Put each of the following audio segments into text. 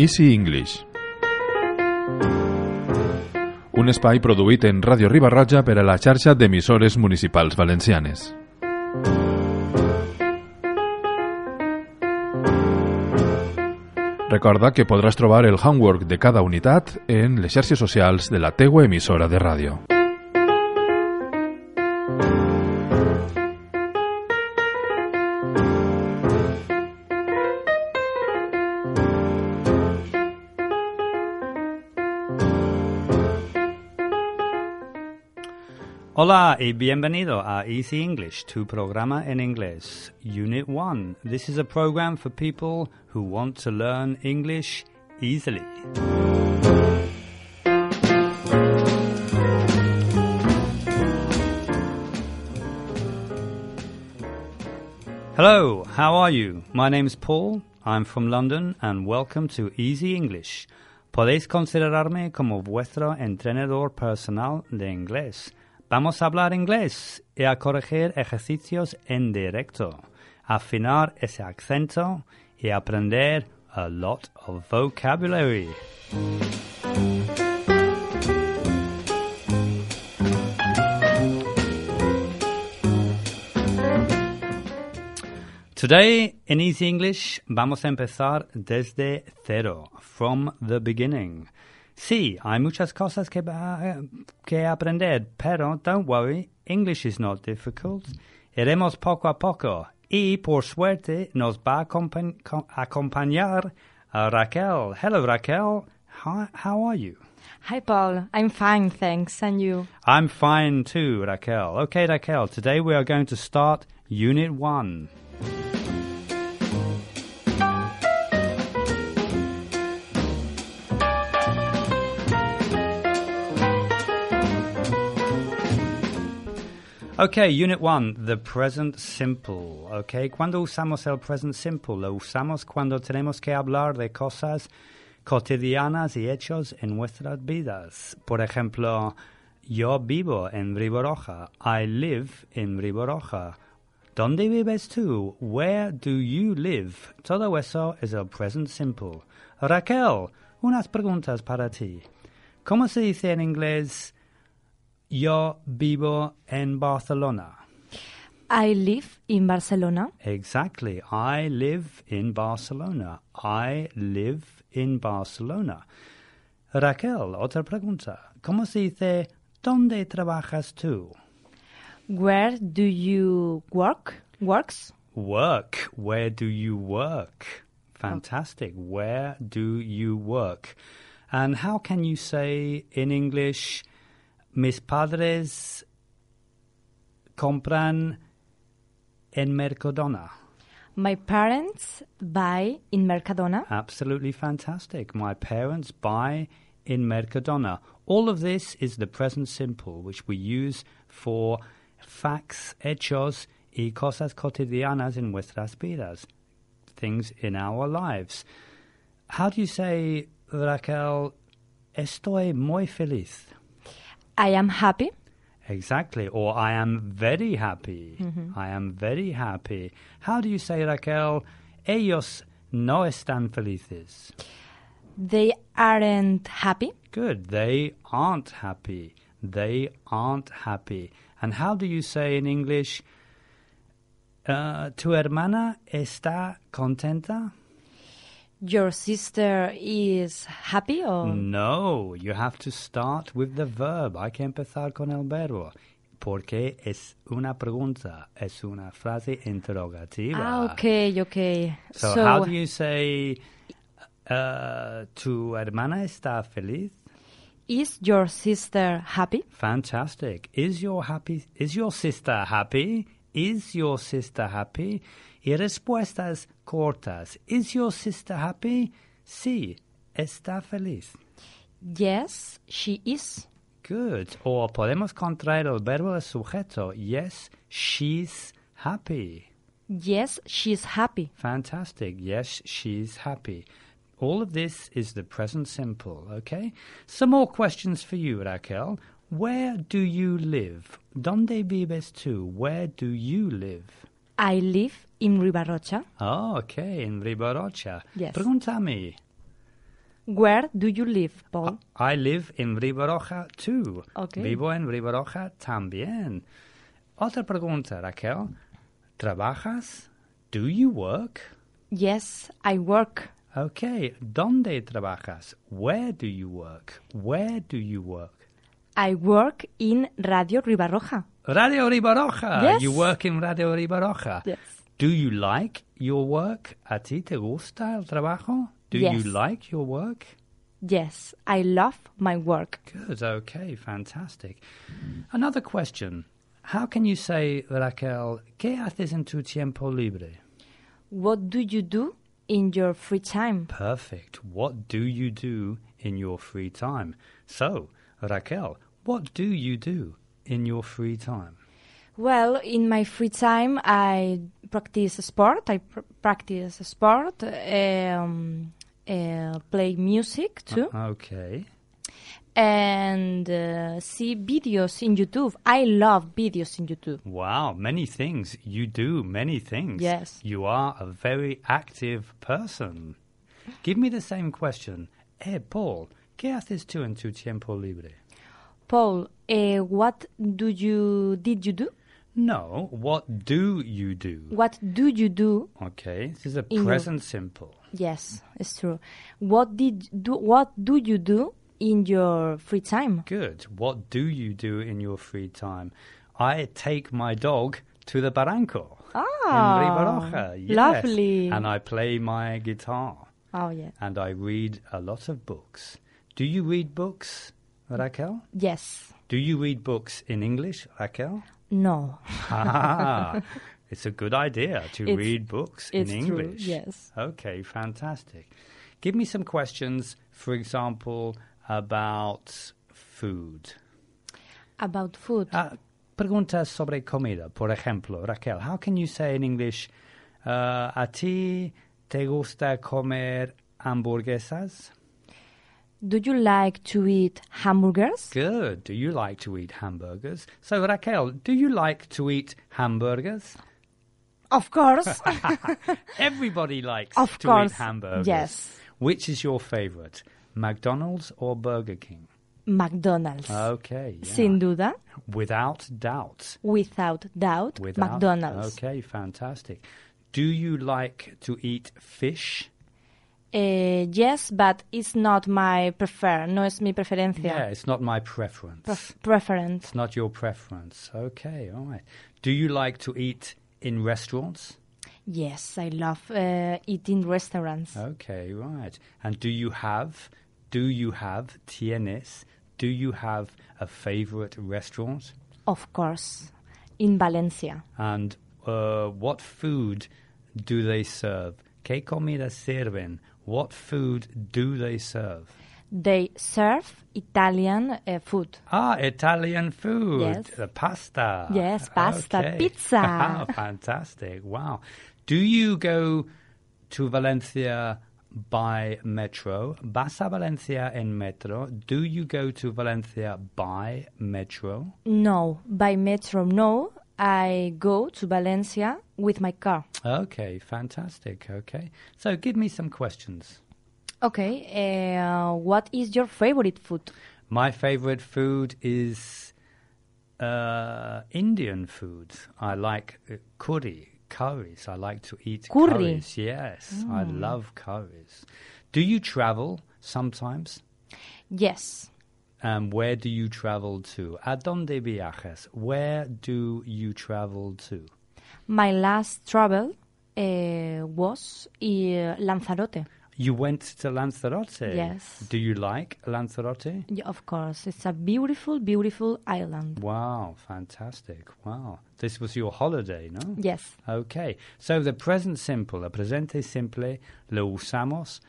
Easy English. Un espai produït en Ràdio Ribarroja per a la xarxa d'emissores municipals valencianes. Recorda que podràs trobar el homework de cada unitat en les xarxes socials de la teua emissora de ràdio. Hola y bienvenido a Easy English, tu programa en inglés. Unit 1. This is a program for people who want to learn English easily. Hello, how are you? My name's Paul. I'm from London and welcome to Easy English. Podéis considerarme como vuestro entrenador personal de inglés. Vamos a hablar inglés y a corregir ejercicios en directo, afinar ese acento y aprender a lot of vocabulary. Today, in Easy English, vamos a empezar desde cero, from the beginning. Sí, hay muchas cosas que, que aprender, pero don't worry, English is not difficult. Iremos poco a poco y, por suerte, nos va a acompa- co- acompañar a Raquel. Hello, Raquel. How, how are you? Hi, Paul. I'm fine, thanks. And you? I'm fine too, Raquel. Okay, Raquel, today we are going to start Unit 1. Okay, Unit 1, the present simple. Okay, ¿cuándo usamos el present simple? Lo usamos cuando tenemos que hablar de cosas cotidianas y hechos en nuestras vidas. Por ejemplo, yo vivo en Ribarroja. I live in Ribarroja. ¿Dónde vives tú? Where do you live? Todo eso es el present simple. Raquel, unas preguntas para ti. ¿Cómo se dice en inglés yo vivo en Barcelona? I live in Barcelona. Exactly. I live in Barcelona. I live in Barcelona. Raquel, otra pregunta. ¿Cómo se dice ¿Dónde trabajas tú? Where do you work? Works? Work. Where do you work? Fantastic. Where do you work? And how can you say in English, mis padres compran en Mercadona? My parents buy in Mercadona. Absolutely fantastic. My parents buy in Mercadona. All of this is the present simple, which we use for facts, hechos y cosas cotidianas en nuestras vidas, things in our lives. How do you say, Raquel, estoy muy feliz? I am happy. Exactly. Or I am very happy. I am very happy. How do you say, Raquel, ellos no están felices? They aren't happy. Good. They aren't happy. They aren't happy. And how do you say in English, uh, tu hermana está contenta? Your sister is happy or No, you have to start with the verb. Hay que empezar con el verbo. Porque es una pregunta, es una frase interrogativa. Ah, okay, okay. So, how do you say, uh, tu hermana está feliz? is your sister happy? Fantastic. Is your happy? Is your sister happy? Is your sister happy? Y respuestas cortas. Is your sister happy? Sí, está feliz. Yes, she is. Good. O podemos contraer el verbo de sujeto. Yes, she's happy. Yes, she's happy. Fantastic. Yes, she's happy. All of this is the present simple, okay? Some more questions for you, Raquel. Where do you live? ¿Dónde vives tú? Where do you live? I live in Ribarroja. Oh, okay, in Ribarroja. Yes. Pregúntame. Where do you live, Paul? I live in Ribarroja too. Okay. Vivo en Ribarroja también. Otra pregunta, Raquel. ¿Trabajas? Do you work? yes, I work. Okay. ¿Dónde trabajas? Where do you work? Where do you work? I work in Radio Ribarroja. Radio Ribarroja. Yes. You work in Radio Ribarroja. Yes. Do you like your work? ¿A ti te gusta el trabajo? Do Yes. you like your work? Yes, I love my work. Good, okay, fantastic. Another question. How can you say, Raquel, ¿qué haces en tu tiempo libre? What do you do in your free time? Perfect. What do you do in your free time? So, Raquel, what do you do in your free time? Well, in my free time, I practice sport. I pr- practice sport, um, uh, play music too, Okay. and uh, see videos in YouTube. I love videos in YouTube. Wow, many things. You do many things. Yes. You are a very active person. Give me the same question. Eh, Paul, ¿qué haces tú en tu tiempo libre? Paul, uh, what do you did you do? No, what do you do? What do you do? Okay, this is a In your- present simple. Yes, it's true. What did do? What do you do in your free time? Good. What do you do in your free time? I take my dog to the barranco in Ah, Ribarroja. Yes. lovely. And I play my guitar Oh yeah. and I read a lot of books. Do you read books, Raquel? Yes. Do you read books in English, Raquel? No. ah, it's a good idea to It's- read books it's in true, English. yes. Okay, fantastic. Give me some questions, for example, about food. About food. Ah, preguntas sobre comida, por ejemplo, Raquel. How can you say in English, uh, ¿a ti te gusta comer hamburguesas? Do you like to eat hamburgers? Good. Do you like to eat hamburgers? So, Raquel, do you like to eat hamburgers? Of course. Everybody likes Of to course, eat hamburgers. yes. Which is your favorite, McDonald's or Burger King? McDonald's. Okay. yeah. Sin duda, Without doubt. without doubt, Without, McDonald's. Okay, fantastic. Do you like to eat fish? Eh, yes, but it's not my prefer. No es mi preferencia. Yeah, it's not my preference. Pref- preference. it's not your preference. Okay, all right. Do you like to eat in restaurants? Yes, I love uh, eating restaurants. Okay, right. And do you have, do you have, tienes, do you have a favorite restaurant? Of course, in Valencia. And uh, what food do they serve? ¿Qué comida sirven? What food do they serve? They serve Italian uh, food. Ah, Italian food. Yes. The pasta. Yes, pasta, Okay. pizza. Fantastic. Wow. Do you go to Valencia by metro? ¿Vas a Valencia en metro? Do you go to Valencia by metro? No, by metro, no. I go to Valencia with my car. Okay, fantastic. Okay. So give me some questions. Okay, uh, what is your favorite food? My favorite food is uh, Indian food. I like uh, curry, curries. I like to eat Curry? curries. Yes, I love curries. Do you travel sometimes? Yes. Um, where do you travel to? ¿A dónde viajas? Where do you travel to? My last travel uh, was in Lanzarote. You went to Lanzarote. Yes. Do you like Lanzarote? Yeah, of course, it's a beautiful, beautiful island. Wow, fantastic. Wow. This was your holiday, no? Yes. Okay, so the present simple, el presente simple, lo usamos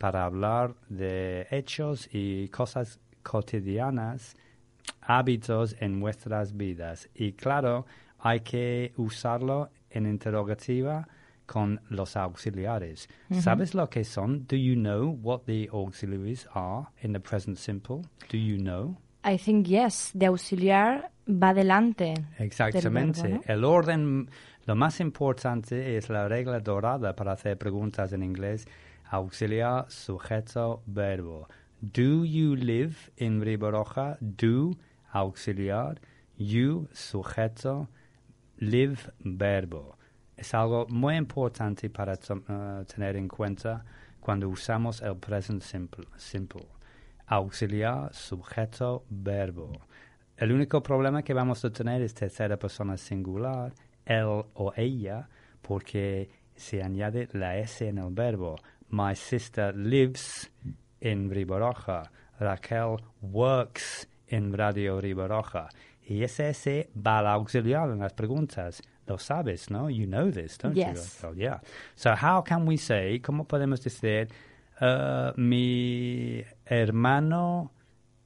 para hablar de hechos y cosas cotidianas, hábitos en nuestras vidas. Y claro, hay que usarlo en interrogativa con los auxiliares. ¿Sabes lo que son? Do you know what the auxiliaries are in the present simple? Do you know? I think yes, de auxiliar va delante. Exactamente. Del verbo, El orden, Lo más importante es la regla dorada para hacer preguntas en inglés. Auxiliar, sujeto, verbo. Do you live in Riberoja? Do, auxiliar. You, sujeto. Live, verbo. Es algo muy importante para eh, tener en cuenta cuando usamos el present simple. simple. Auxiliar, sujeto, verbo. El único problema que vamos a tener es tercera persona singular, él o ella, porque se añade la S en el verbo. My sister lives in Riberoja. Raquel works in Radio Riberoja. Y ese S va al auxiliar en las preguntas. Lo sabes, ¿no? You know this, don't Yes. you? Raquel? yeah. So how can we say, ¿cómo podemos decir, uh, mi hermano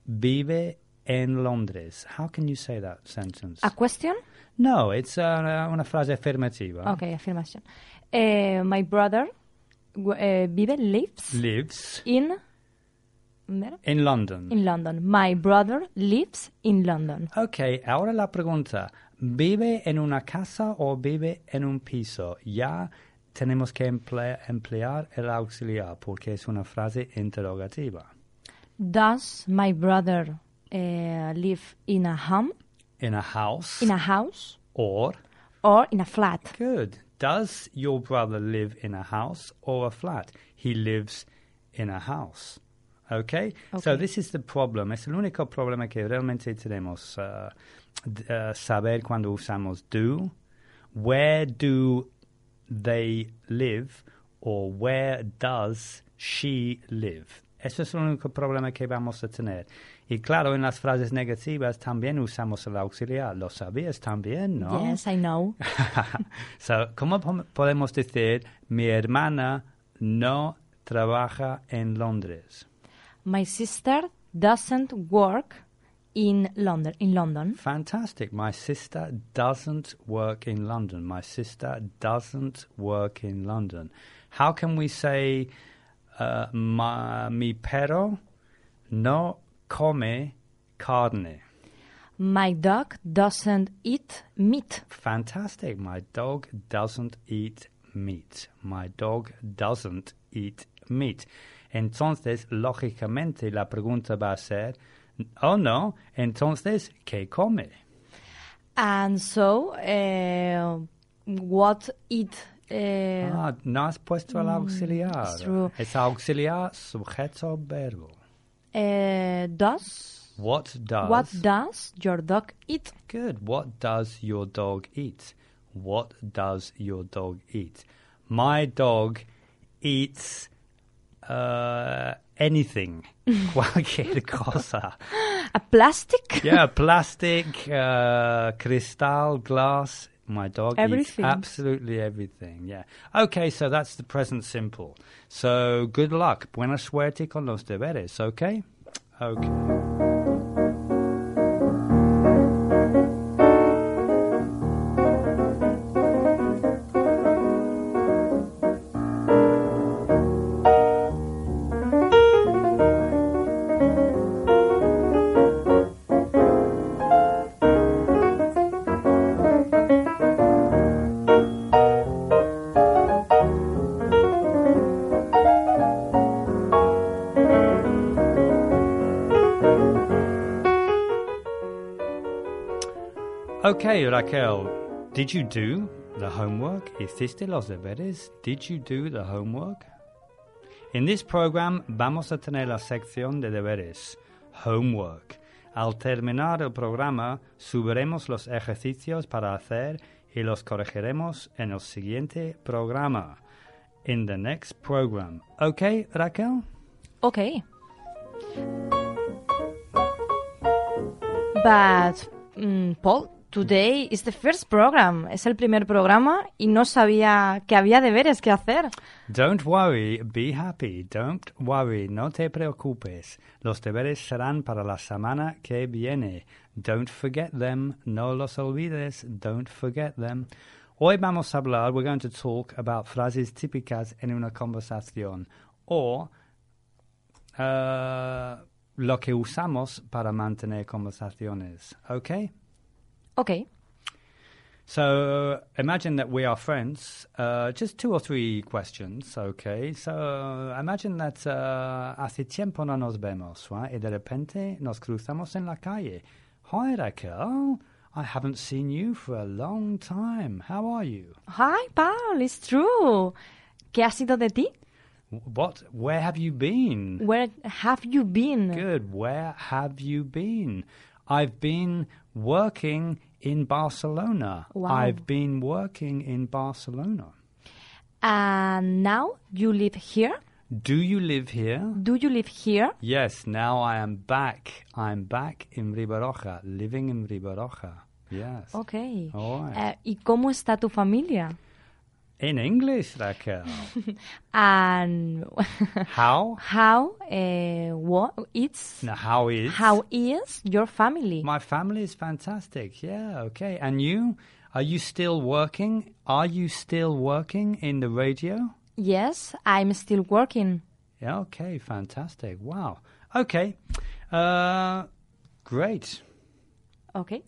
vive en Londres? How can you say that sentence? A question? no, it's uh, una frase afirmativa. Okay, affirmation. Eh, my brother eh, vive, lives Lives in, in London. in London. My brother lives in London. Ok, ahora la pregunta, ¿vive en una casa o vive en un piso? Ya tenemos que emple- emplear el auxiliar porque es una frase interrogativa. Does my brother eh, live in a home, In a house in a house, or, or in a flat? good, does your brother live in a house or a flat? He lives in a house. Okay? So Okay. this is the problem. Es el único problema que realmente tenemos. uh, uh, saber cuando usamos do. Where do they live? Or where does she live? Ese es el único problema que vamos a tener. Y claro, en las frases negativas también usamos el auxiliar. ¿Lo sabías también, no? Yes, I know. so, ¿Cómo podemos decir mi hermana no trabaja en Londres? My sister doesn't work in London. In London. Fantastic. My sister doesn't work in London. My sister doesn't work in London. How can we say uh, ma, mi perro no come carne? My dog doesn't eat meat. Fantastic. My dog doesn't eat meat. My dog doesn't eat meat. Entonces, lógicamente, la pregunta va a ser, oh no, entonces, ¿qué come? And so, uh, what it? Uh, Ah, no has puesto el auxiliar. it's true. Es auxiliar, sujeto, verbo. uh, does What does? what does your dog eat? Good. What does your dog eat? What does your dog eat? My dog eats uh, anything. Cualquier cosa. A plastic? Yeah, plastic, uh, crystal, glass. My dog Everything. eats absolutely everything. Yeah. Okay, so that's the present simple. So good luck. Buena suerte con los deberes. Okay. Okay. Okay, Raquel, did you do the homework? ¿Hiciste los deberes? Did you do the homework? En this program vamos a tener la sección de deberes, homework. Al terminar el programa, subiremos los ejercicios para hacer y los corregiremos en el siguiente programa. In the next program. Okay, Raquel? Okay. But, mm, Paul, today is the first program. Es el primer programa y no sabía que había deberes que hacer. Don't worry, be happy. Don't worry, no te preocupes. Los deberes serán para la semana que viene. Don't forget them, no los olvides. Don't forget them. Hoy vamos a hablar, we're going to talk about frases típicas en una conversación o uh, lo que usamos para mantener conversaciones. ¿Ok? Okay. So imagine that we are friends. Uh, just two or three questions, okay? So imagine that uh, hace tiempo no nos vemos, right? Y de repente nos cruzamos en la calle. Hi, Raquel. I haven't seen you for a long time. How are you? Hi, Paul, it's true. ¿Qué ha sido de ti? What? Where have you been? Where have you been? Good. Where have you been? I've been working in Barcelona. Wow. I've been working in Barcelona. And now you live here? Do you live here? Do you live here? Yes, now I am back. I'm back in Ribarroja, living in Ribarroja. Yes. Okay. All right. Eh, ¿Y cómo está tu familia? In English, Raquel. And how? how eh, what it's No, how is? how is your family? My family is fantastic. Yeah, okay. And you? Are you still working? Are you still working in the radio? yes, I'm still working. Yeah, okay, fantastic. Wow. Okay. Uh, great. Okay.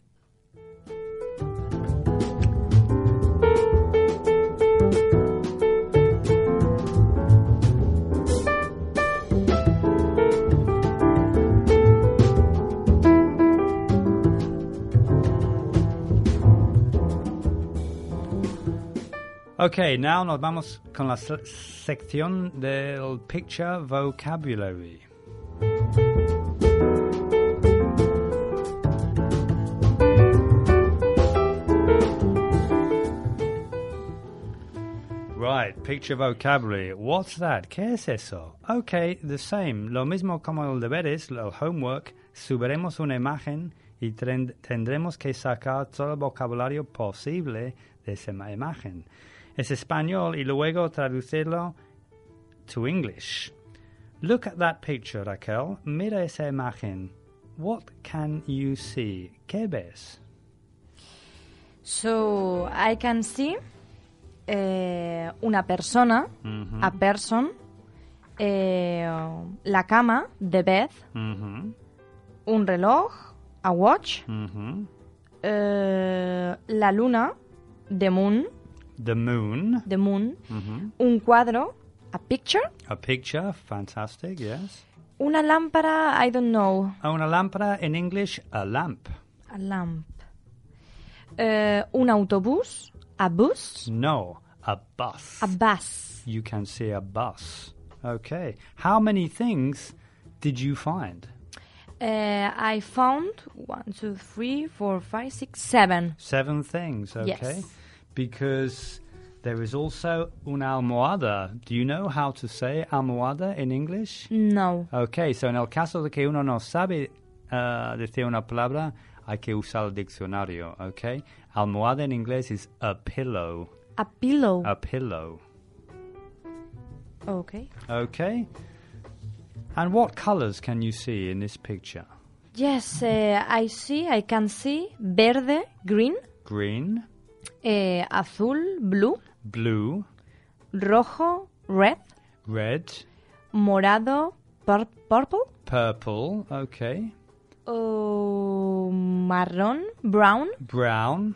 Okay, now nos vamos con la se- sección del picture vocabulary. Right, picture vocabulary. What's that? ¿Qué es eso? Okay, the same. Lo mismo como el deberes, el homework. Subiremos una imagen y tendremos que sacar todo el vocabulario posible de esa ma- imagen. Es español y luego traducirlo to English. Look at that picture, Raquel. Mira esa imagen. What can you see? ¿Qué ves? So I can see eh, una persona, a person, eh, la cama, the bed, Mm-hmm. un reloj, a watch, Mm-hmm. eh, la luna, the moon, The moon. the moon, Mm-hmm. un cuadro, a picture, A picture. Fantastic, yes. una lámpara, I don't know, Oh, Una lámpara, in English, a lamp. a lamp, Eh, un autobús, a bus, No, a bus. a bus. you can see a bus. Okay. How many things did you find? Eh, I found one, two, three, four, five, six, seven. Seven things, okay? Yes. Because there is also una almohada. Do you know how to say almohada in English? No. Okay, so en el caso de que uno no sabe uh, decir una palabra, hay que usar el diccionario, okay? Almohada in English is a pillow. A pillow. A pillow, Okay. okay? And what colors can you see in this picture? Yes, eh, I see, I can see verde, green, Green, eh, azul, blue, blue, rojo, red, red, morado, pur- purple, purple, okay, oh, marrón, brown, brown,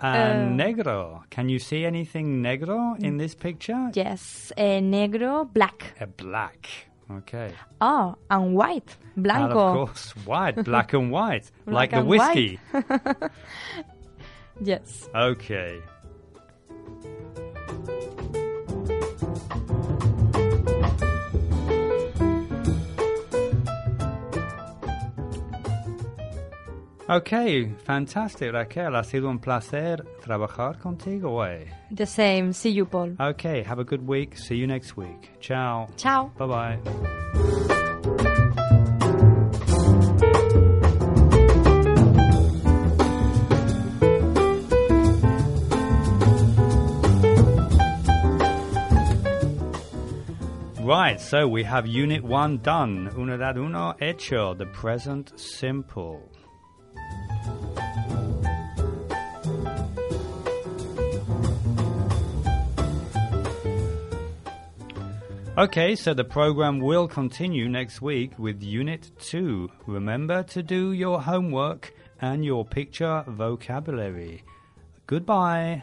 and Uh, negro. Can you see anything negro in this picture? yes, eh, negro, black. Uh, black. Okay. Oh, and white, And blanco. of course, white, black and white, like the and whiskey. Yes. Okay. Okay, fantastic, Raquel. Ha sido un placer trabajar contigo hoy. The same. See you, Paul. Okay, have a good week. See you next week. Ciao. Ciao. Bye bye. Right, so we have Unit 1 done. Unidad uno hecho, the present simple. Okay, so the program will continue next week with Unit 2. Remember to do your homework and your picture vocabulary. Goodbye.